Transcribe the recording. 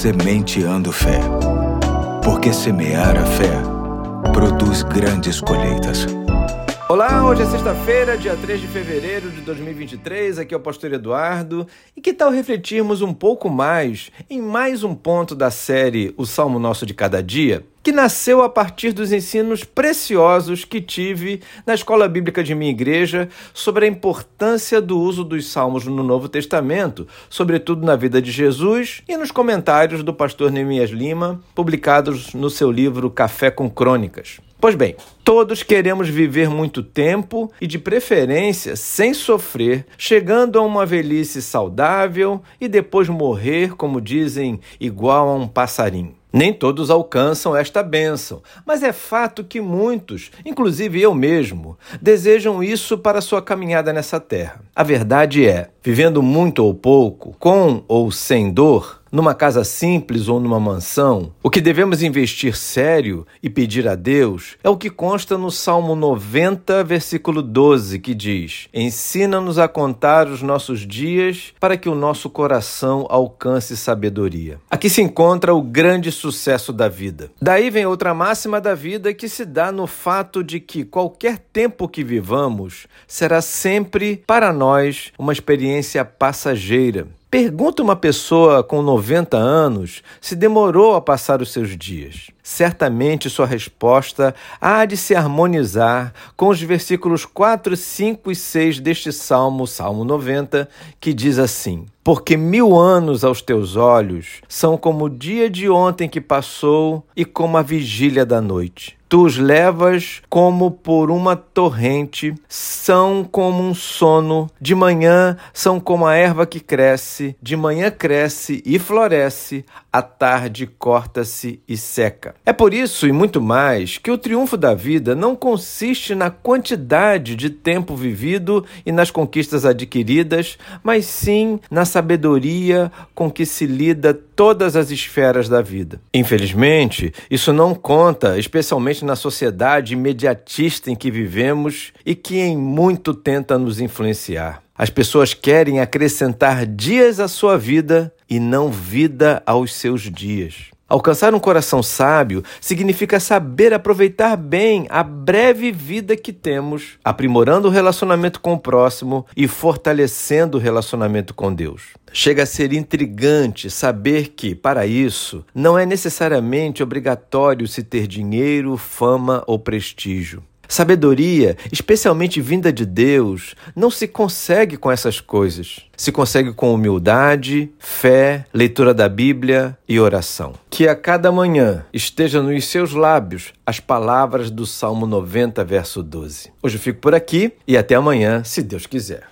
Sementeando Fé. Porque semear a fé produz grandes colheitas. Olá, hoje é sexta-feira, dia 3 de fevereiro de 2023. Aqui é o Pastor Eduardo. E que tal refletirmos um pouco mais em mais um ponto da série O Salmo Nosso de Cada Dia? Que nasceu a partir dos ensinos preciosos que tive na escola bíblica de minha igreja sobre a importância do uso dos salmos no Novo Testamento, sobretudo na vida de Jesus e nos comentários do pastor Neemias Lima, publicados no seu livro Café com Crônicas. Pois bem, todos queremos viver muito tempo e, de preferência, sem sofrer, chegando a uma velhice saudável e depois morrer, como dizem, igual a um passarinho. Nem todos alcançam esta bênção, mas é fato que muitos, inclusive eu mesmo, desejam isso para sua caminhada nessa terra. A verdade é, vivendo muito ou pouco, com ou sem dor, numa casa simples ou numa mansão, o que devemos investir sério e pedir a Deus é o que consta no Salmo 90, versículo 12, que diz: Ensina-nos a contar os nossos dias para que o nosso coração alcance sabedoria. Aqui se encontra o grande sucesso da vida. Daí vem outra máxima da vida que se dá no fato de que qualquer tempo que vivamos será sempre para nós uma experiência passageira Pergunta uma pessoa com 90 anos se demorou a passar os seus dias. Certamente sua resposta há de se harmonizar com os versículos 4, 5 e 6 deste Salmo, Salmo 90, que diz assim: Porque mil anos aos teus olhos são como o dia de ontem que passou e como a vigília da noite. Tu os levas como por uma torrente, são como um sono. De manhã são como a erva que cresce, de manhã cresce e floresce, à tarde corta-se e seca. É por isso e muito mais que o triunfo da vida não consiste na quantidade de tempo vivido e nas conquistas adquiridas, mas sim na sabedoria com que se lida todas as esferas da vida. Infelizmente, isso não conta, especialmente na sociedade imediatista em que vivemos e que em muito tenta nos influenciar. As pessoas querem acrescentar dias à sua vida e não vida aos seus dias. Alcançar um coração sábio significa saber aproveitar bem a breve vida que temos, aprimorando o relacionamento com o próximo e fortalecendo o relacionamento com Deus. Chega a ser intrigante saber que, para isso, não é necessariamente obrigatório se ter dinheiro, fama ou prestígio. Sabedoria, especialmente vinda de Deus, não se consegue com essas coisas. Se consegue com humildade, fé, leitura da Bíblia e oração. Que a cada manhã esteja nos seus lábios as palavras do Salmo 90, verso 12. Hoje eu fico por aqui e até amanhã, se Deus quiser.